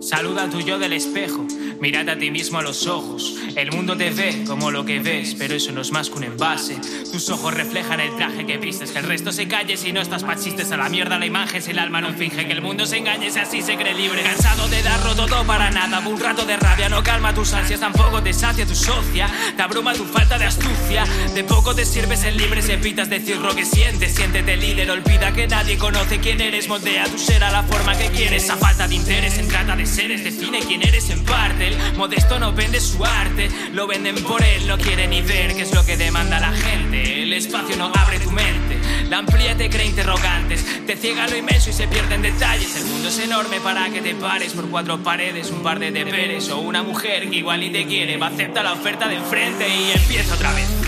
Saluda al tuyo del espejo, mírate a ti mismo a los ojos. El mundo te ve como lo que ves, pero eso no es más que un envase. Tus ojos reflejan el traje que vistes, que el resto se calle si no estás machistes a la mierda la imagen si el alma no finge que el mundo se engañe si así se cree libre. Cansado de darlo todo para nada, un rato de rabia no calma tus ansias, tampoco te sacia tu socia, te abruma tu falta de astucia. De poco te sirves en libre si evitas decir lo que sientes, siéntete líder, olvida que nadie conoce quién eres, moldea tu ser a la forma que quieres. A falta de interés en trata de seres, define quién eres en parte. El modesto no vende su arte, lo venden por él, no quiere ni ver qué es lo que demanda la gente. El espacio no abre tu mente, la amplía te cree interrogantes, te ciega lo inmenso y se pierden detalles. El mundo es enorme para que te pares por cuatro paredes, un par de deberes o una mujer que igual ni te quiere, va a aceptar la oferta de enfrente y empieza otra vez.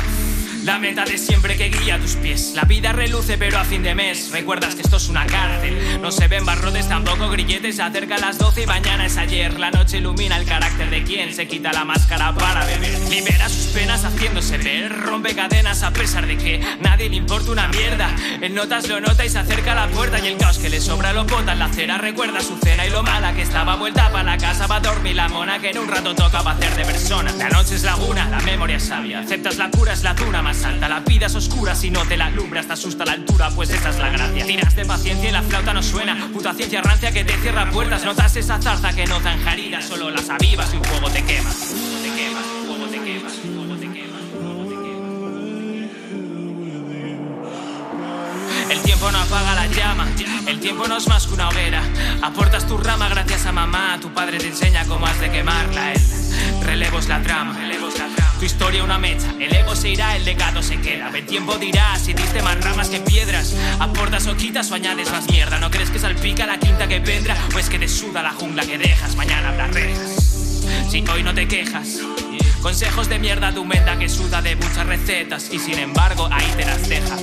La meta de siempre que guía tus pies. La vida reluce, pero a fin de mes recuerdas que esto es una cárcel. No se ven barrotes, tampoco grilletes. Se acerca a las 12 y mañana es ayer. La noche ilumina el carácter de quien se quita la máscara para beber. Libera sus penas haciéndose ver. Rompe cadenas a pesar de que nadie le importa una mierda. En notas lo nota y se acerca a la puerta. Y el caos que le sobra lo bota en la acera. Recuerda su cena y lo mala que estaba vuelta para la casa. Va a dormir la mona que en un rato toca va a hacer de persona. La noche es laguna, la memoria es sabia. Aceptas la cura, es la tuna más alta. La vida es oscura si no te la alumbras, te asusta la altura, pues esa es la gracia. Tiras de paciencia y la flauta no suena. Puta ciencia rancia que te cierra puertas. Notas esa zarza que no zanjarida, solo las avivas y un fuego te quema. El tiempo no apaga la llama, el tiempo no es más que una hoguera. Aportas tu rama gracias a mamá, tu padre te enseña cómo has de quemarla. El relevo es la trama, relevos la trama. Tu historia una mecha, el ego se irá, el legado se queda. El tiempo dirá si diste más ramas que piedras. Aportas o quitas o añades más mierda. ¿No crees que salpica la quinta que vendrá? O es que te suda la jungla que dejas, mañana habrá rejas. Si hoy no te quejas. Consejos de mierda tu menda que suda de muchas recetas y sin embargo ahí te las deja.